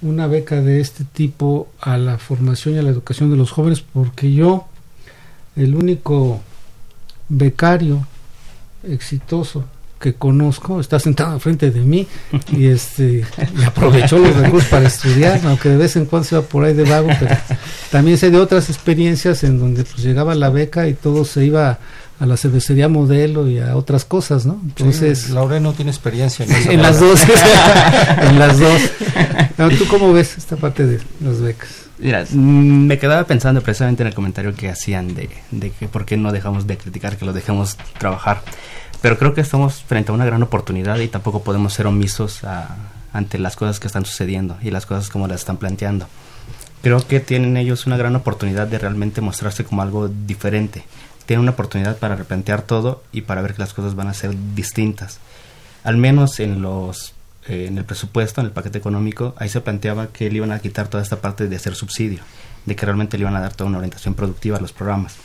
una beca de este tipo a la formación y a la educación de los jóvenes, porque yo, el único becario exitoso que conozco está sentado frente de mí y este y aprovechó los recursos para estudiar, aunque de vez en cuando se va por ahí de vago, pero también sé de otras experiencias en donde pues llegaba la beca y todo se iba a la cervecería modelo y a otras cosas, ¿no? Entonces, sí, no tiene experiencia en, en las dos, en las dos. ¿Tú cómo ves esta parte de las becas? Mira, mm, me quedaba pensando precisamente en el comentario que hacían de, de que por qué no dejamos de criticar, que lo dejemos trabajar. Pero creo que estamos frente a una gran oportunidad y tampoco podemos ser omisos ante las cosas que están sucediendo y las cosas como las están planteando. Creo que tienen ellos una gran oportunidad de realmente mostrarse como algo diferente. Tienen una oportunidad para replantear todo y para ver que las cosas van a ser distintas. Al menos en los eh, en el presupuesto, en el paquete económico, ahí se planteaba que le iban a quitar toda esta parte de hacer subsidio, de que realmente le iban a dar toda una orientación productiva a los programas.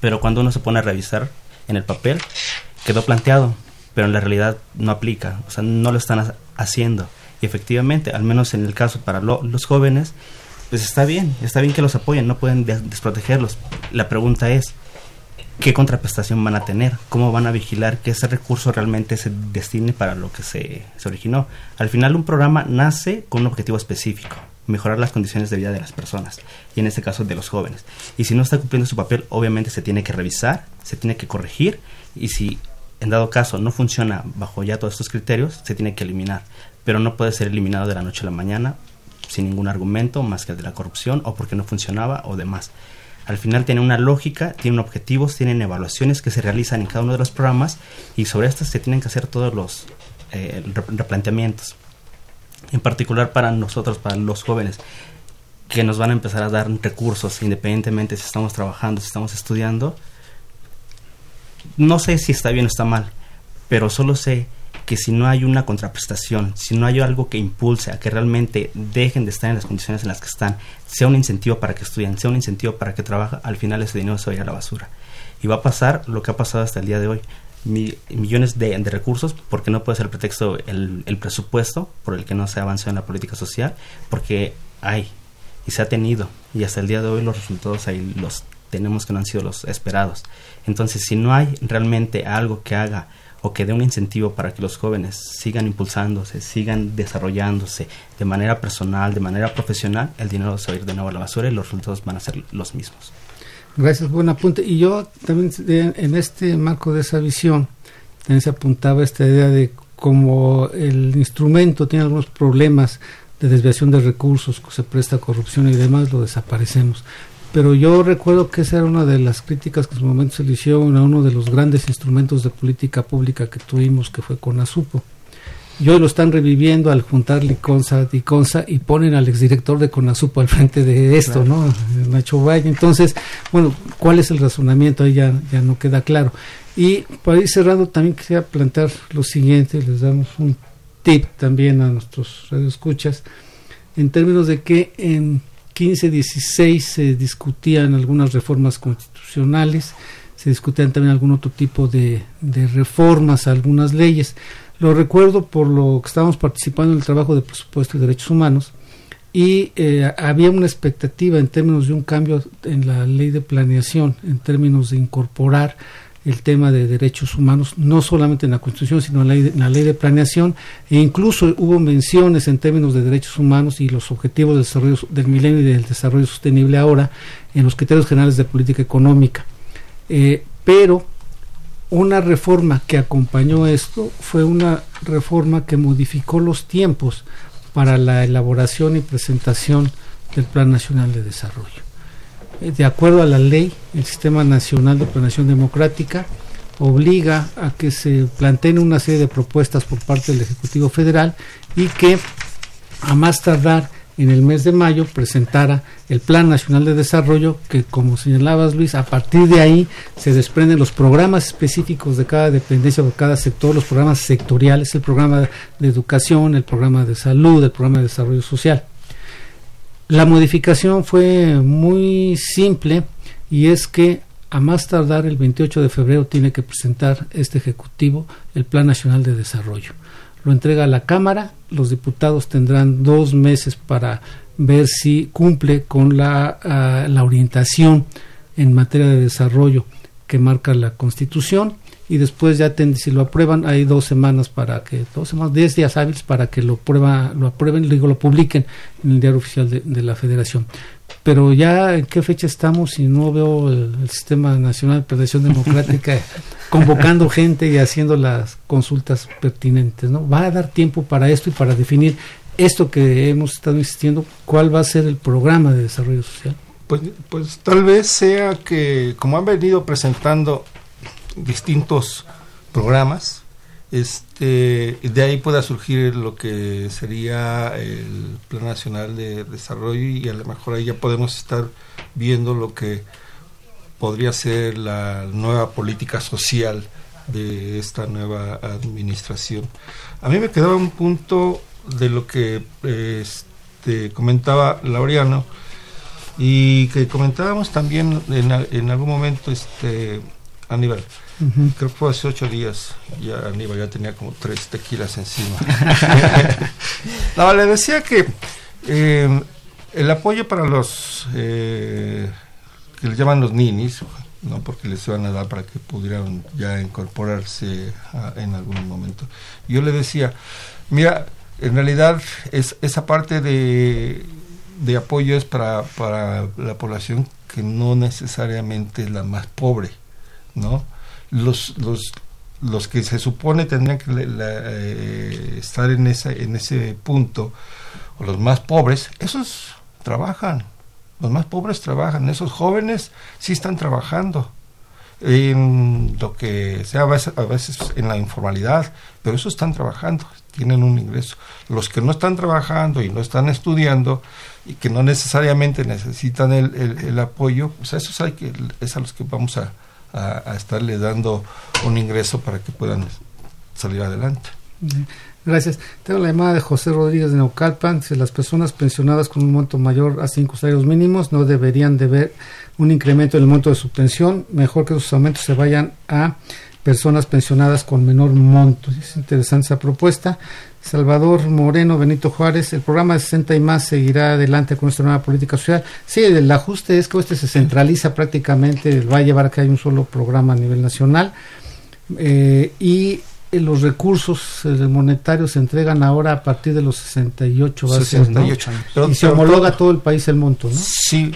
Pero cuando uno se pone a revisar en el papel, quedó planteado, pero en la realidad no aplica, o sea, no lo están haciendo. Y efectivamente, al menos en el caso para los jóvenes, pues está bien, está bien que los apoyen, no pueden desprotegerlos. La pregunta es, ¿qué contraprestación van a tener? ¿Cómo van a vigilar que ese recurso realmente se destine para lo que se, originó? Al final un programa nace con un objetivo específico mejorar las condiciones de vida de las personas y en este caso de los jóvenes. Y si no está cumpliendo su papel, obviamente se tiene que revisar, se tiene que corregir y si en dado caso no funciona bajo ya todos estos criterios, se tiene que eliminar. Pero no puede ser eliminado de la noche a la mañana sin ningún argumento más que el de la corrupción o porque no funcionaba o demás. Al final tiene una lógica, tienen objetivos, tienen evaluaciones que se realizan en cada uno de los programas y sobre estas se tienen que hacer todos los eh, replanteamientos en particular para nosotros, para los jóvenes, que nos van a empezar a dar recursos independientemente si estamos trabajando, si estamos estudiando. No sé si está bien o está mal, pero solo sé que si no hay una contraprestación, si no hay algo que impulse a que realmente dejen de estar en las condiciones en las que están, sea un incentivo para que estudien, sea un incentivo para que trabajen, al final ese dinero se va a ir a la basura. Y va a pasar lo que ha pasado hasta el día de hoy millones de, recursos, porque no puede ser pretexto el, el, presupuesto por el que no se avanzó en la política social, porque hay y se ha tenido, y hasta el día de hoy los resultados ahí los tenemos que no han sido los esperados. Entonces, si no hay realmente algo que haga o que dé un incentivo para que los jóvenes sigan impulsándose, sigan desarrollándose de manera personal, de manera profesional, el dinero se va a ir de nuevo a la basura y los resultados van a ser los mismos. Gracias, buen apunte. Y yo también en este marco de esa visión, también se apuntaba esta idea de cómo el instrumento tiene algunos problemas de desviación de recursos, se presta corrupción y demás, lo desaparecemos. Pero yo recuerdo que esa era una de las críticas que en su momento se le hicieron a uno de los grandes instrumentos de política pública que tuvimos, que fue CONASUPO y hoy lo están reviviendo al juntar Liconza y Consa y ponen al exdirector de Conasupo al frente de esto, ¿no? Nacho Valle. Entonces, bueno, ¿cuál es el razonamiento? Ahí ya, ya no queda claro. Y para ir cerrando, también quería plantear lo siguiente, les damos un tip también a nuestros radioescuchas, en términos de que en 15-16 se discutían algunas reformas constitucionales, se discutían también algún otro tipo de, reformas algunas leyes. Lo recuerdo por lo que estábamos participando en el trabajo de presupuesto y derechos humanos y eh, había una expectativa en términos de un cambio en la ley de planeación, en términos de incorporar el tema de derechos humanos, no solamente en la Constitución, sino en la, ley de, planeación, e incluso hubo menciones en términos de derechos humanos y los objetivos del desarrollo del milenio y del desarrollo sostenible ahora en los criterios generales de política económica. Eh, pero una reforma que acompañó esto fue una reforma que modificó los tiempos para la elaboración y presentación del Plan Nacional de Desarrollo. Eh, de acuerdo a la ley, el Sistema Nacional de Planeación Democrática obliga a que se planteen una serie de propuestas por parte del Ejecutivo Federal y que a más tardar en el mes de mayo presentara el Plan Nacional de Desarrollo, que como señalabas Luis, a partir de ahí se desprenden los programas específicos de cada dependencia o de cada sector, los programas sectoriales, el programa de educación, el programa de salud, el programa de desarrollo social. La modificación fue muy simple y es que a más tardar el 28 de febrero tiene que presentar este Ejecutivo el Plan Nacional de Desarrollo. Lo entrega a la Cámara, los diputados tendrán dos meses para ver si cumple con la, ah, la orientación en materia de desarrollo que marca la Constitución y después ya si lo aprueban hay dos semanas para que dos semanas diez días hábiles para que lo prueba lo aprueben digo lo publiquen en el diario oficial de, la Federación. Pero ya en qué fecha estamos y no veo el, sistema nacional de prevención democrática convocando gente y haciendo las consultas pertinentes no va a dar tiempo para esto y para definir esto que hemos estado insistiendo cuál va a ser el programa de desarrollo social pues, pues tal vez sea que como han venido presentando distintos programas. Este, de ahí pueda surgir lo que sería el Plan Nacional de Desarrollo y a lo mejor ahí ya podemos estar viendo lo que podría ser la nueva política social de esta nueva administración. A mí me quedaba un punto de lo que este, comentaba Laureano y que comentábamos también en, en algún momento este Aníbal. Creo que fue hace ocho días. Ya Aníbal ya tenía como tres tequilas encima. no, le decía que eh, el apoyo para los eh, que le llaman los ninis, no porque les iban a dar para que pudieran ya incorporarse en algún momento. Yo le decía, mira, en realidad es esa parte de, de apoyo es para, para la población que no necesariamente es la más pobre, ¿no? Los, los, los que se supone tendrían que eh, estar en, esa, en ese punto, o los más pobres, esos trabajan, los más pobres trabajan, esos jóvenes sí están trabajando en lo que sea a veces, en la informalidad, pero esos están trabajando, tienen un ingreso. Los que no están trabajando y no están estudiando y que no necesariamente necesitan el, el, apoyo, pues a esos hay que, es a los que vamos a, a, estarle dando un ingreso para que puedan salir adelante. Gracias. Tengo la llamada de José Rodríguez de Naucalpan. Si las personas pensionadas con un monto mayor a cinco salarios mínimos no deberían de ver un incremento en el monto de su pensión, mejor que sus aumentos se vayan a personas pensionadas con menor monto. Es interesante esa propuesta. Salvador Moreno, Benito Juárez, el programa de 60 y más seguirá adelante con nuestra nueva política social. Sí, el ajuste es que este se centraliza prácticamente, va a llevar a que haya un solo programa a nivel nacional. Eh, y los recursos eh, monetarios se entregan ahora a partir de los 68 68 años. y se homologa todo el país el monto, ¿no? Sí,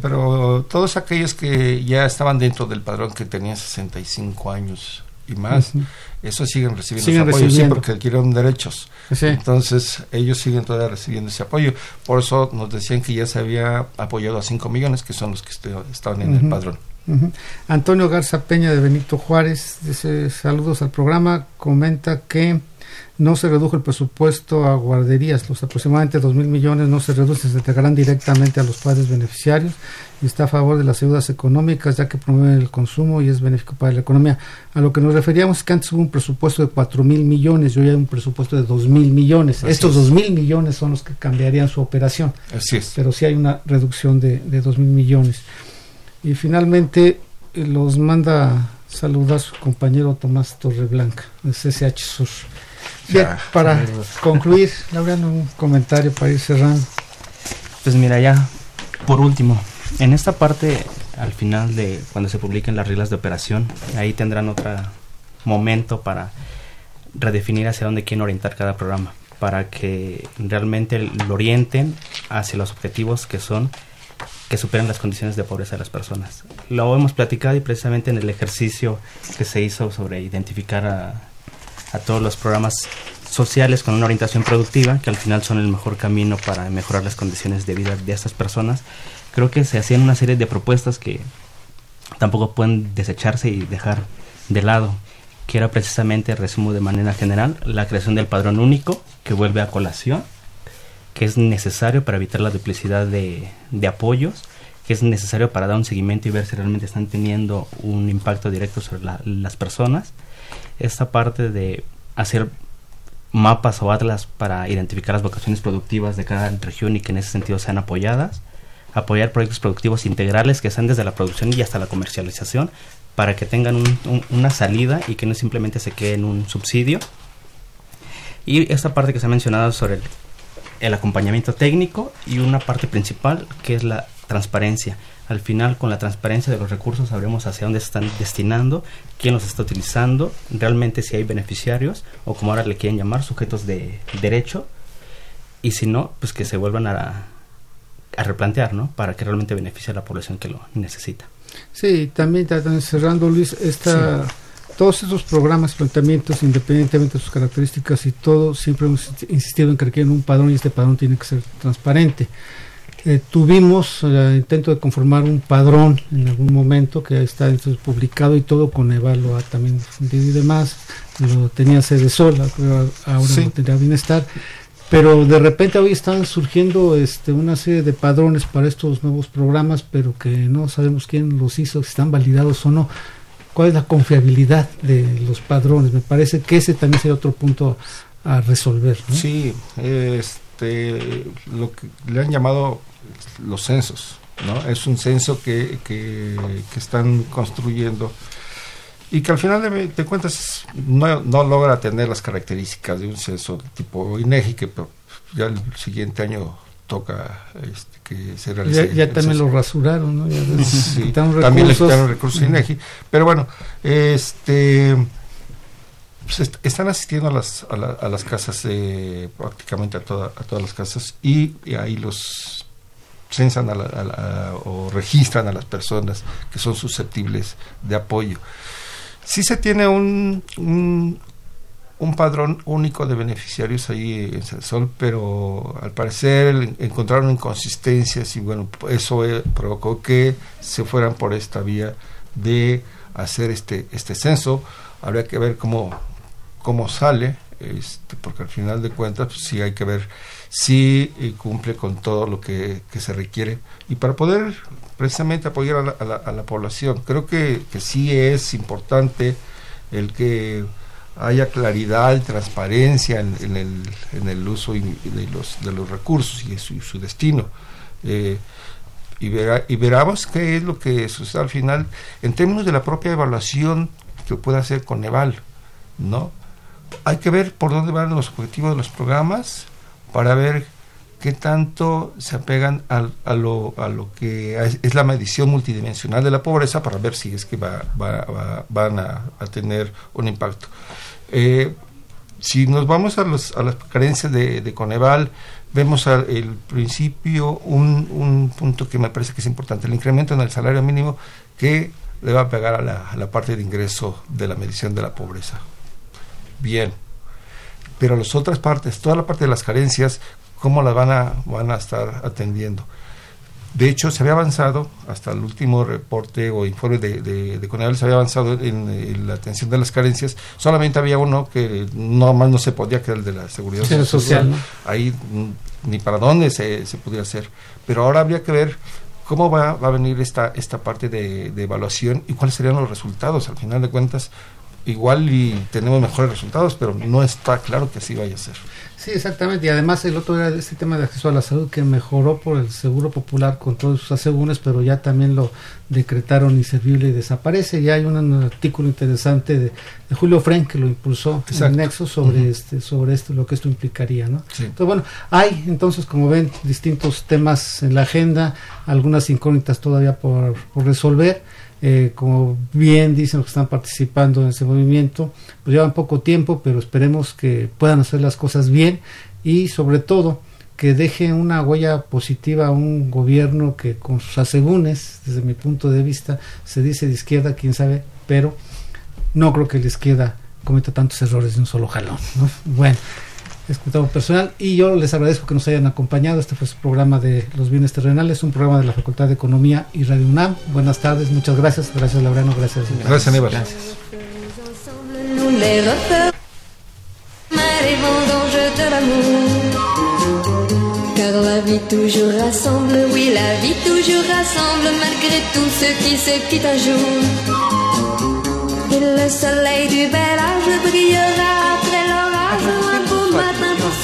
pero todos aquellos que ya estaban dentro del padrón que tenían 65 años y más, esos siguen recibiendo ese apoyo, sí, porque adquirieron derechos. Entonces, ellos siguen todavía recibiendo ese apoyo. Por eso nos decían que ya se había apoyado a 5 millones, que son los que estaban en el padrón. Antonio Garza Peña de Benito Juárez dice saludos al programa, comenta que no se redujo el presupuesto a guarderías, los aproximadamente dos mil millones no se reducen, se entregarán directamente a los padres beneficiarios y está a favor de las ayudas económicas ya que promueven el consumo y es benéfico para la economía. A lo que nos referíamos es que antes hubo un presupuesto de cuatro mil millones y hoy hay un presupuesto de dos mil millones. Estos dos mil millones son los que cambiarían su operación. Así es. Pero sí hay una reducción de, de dos mil millones. Y finalmente eh, los manda saludar su compañero Tomás Torreblanca, de CCH Sur. Bien, para concluir, Laureano, un comentario para ir cerrando. Pues mira, ya, por último, en esta parte, al final de cuando se publiquen las reglas de operación, ahí tendrán otro momento para redefinir hacia dónde quieren orientar cada programa, para que realmente lo orienten hacia los objetivos que son que superen las condiciones de pobreza de las personas. Lo hemos platicado y precisamente en el ejercicio que se hizo sobre identificar a, a todos los programas sociales con una orientación productiva, que al final son el mejor camino para mejorar las condiciones de vida de estas personas, creo que se hacían una serie de propuestas que tampoco pueden desecharse y dejar de lado, que era precisamente, resumo de manera general, la creación del padrón único, que vuelve a colación, que es necesario para evitar la duplicidad de, de apoyos, que es necesario para dar un seguimiento y ver si realmente están teniendo un impacto directo sobre las personas. Esta parte de hacer mapas o atlas para identificar las vocaciones productivas de cada región y que en ese sentido sean apoyadas. Apoyar proyectos productivos integrales que sean desde la producción y hasta la comercialización para que tengan una salida y que no simplemente se quede en un subsidio. Y esta parte que se ha mencionado sobre el el acompañamiento técnico y una parte principal que es la transparencia. Al final, con la transparencia de los recursos, sabremos hacia dónde se están destinando, quién los está utilizando, realmente si hay beneficiarios o como ahora le quieren llamar, sujetos de derecho, y si no, pues que se vuelvan a, a replantear, ¿no? Para que realmente beneficie a la población que lo necesita. Sí, también cerrando, Luis, esta todos esos programas, planteamientos, independientemente de sus características y todo, siempre hemos insistido en que requieren un padrón y este padrón tiene que ser transparente. Eh, tuvimos el eh, intento de conformar un padrón en algún momento que está entonces publicado y todo con Evalua también difundido y demás. Lo tenía sede sola, ahora no tendría bienestar. Pero de repente hoy están surgiendo este, una serie de padrones para estos nuevos programas, pero que no sabemos quién los hizo, si están validados o no cuál es la confiabilidad de los padrones. Me parece que ese también sería otro punto a resolver. Sí, este, lo que le han llamado los censos, ¿no? Es un censo que, que, están construyendo y que al final de, cuentas no, no, logra tener las características de un censo tipo INEGI que ya el siguiente año toca este, que se realice. Ya, también lo rasuraron, ¿no? sí, también le quitaron recursos INEGI. Pero bueno, este pues están asistiendo a las, a, las casas, eh, prácticamente a, toda, a todas las casas, y, ahí los censan o registran a las personas que son susceptibles de apoyo. Sí se tiene un, un, padrón único de beneficiarios ahí en Sol, pero al parecer encontraron inconsistencias y bueno, eso eh, provocó que se fueran por esta vía de hacer este, este censo. Habría que ver cómo, cómo sale, este, porque al final de cuentas pues, sí hay que ver si eh, cumple con todo lo que, se requiere y para poder precisamente apoyar a la, población. Creo que, que, sí es importante el que haya claridad y transparencia en, el, en el, uso de los, de los recursos y su, su destino. Eh, y, verá, y veramos qué es lo que sucede al final en términos de la propia evaluación que pueda hacer Coneval, ¿no? hay que ver por dónde van los objetivos de los programas para ver qué tanto se apegan a, lo, a lo que es la medición multidimensional de la pobreza para ver si es que va, van a, tener un impacto. Eh, si nos vamos a, los, a las carencias de, Coneval, vemos al principio un, un, punto que me parece que es importante, el incremento en el salario mínimo que le va a pegar a la, a la parte de ingreso de la medición de la pobreza bien. Pero las otras partes, toda la parte de las carencias, ¿cómo las van a, van a estar atendiendo? De hecho, se había avanzado, hasta el último reporte o informe de, de, se había avanzado en, la atención de las carencias. Solamente había uno que no más no se podía, que era el de la seguridad social. Ahí mm, ni para dónde se, se podía hacer. Pero ahora habría que ver cómo va, va a venir esta, esta parte de, de, evaluación y cuáles serían los resultados. Al final de cuentas, igual y tenemos mejores resultados, pero no está claro que así vaya a ser. Sí, exactamente. Y además el otro era este tema de acceso a la salud que mejoró por el Seguro Popular con todos sus asegúnes, pero ya también lo decretaron inservible y desaparece. Ya hay un artículo interesante de, Julio Frank que lo impulsó en el Nexo sobre este sobre esto lo que esto implicaría, ¿no? Entonces bueno, hay entonces como ven distintos temas en la agenda, algunas incógnitas todavía por, por resolver eh, como bien dicen los que están participando en ese movimiento, pues llevan poco tiempo, pero esperemos que puedan hacer las cosas bien y sobre todo que deje una huella positiva a un gobierno que con sus asegúnes, desde mi punto de vista, se dice de izquierda, quién sabe, pero no creo que la izquierda cometa tantos errores de un solo jalón. Bueno, escuchamos personal y yo les agradezco que nos hayan acompañado. Este fue su programa de los bienes terrenales, un programa de la Facultad de Economía y Radio UNAM. Buenas tardes, muchas gracias. Gracias, Laureano. Gracias. Gracias, Aníbal. Gracias. Car la vie toujours rassemble, oui, la vie toujours rassemble, malgré tout ce qui se quitte un jour. Et le soleil du bel âge brillera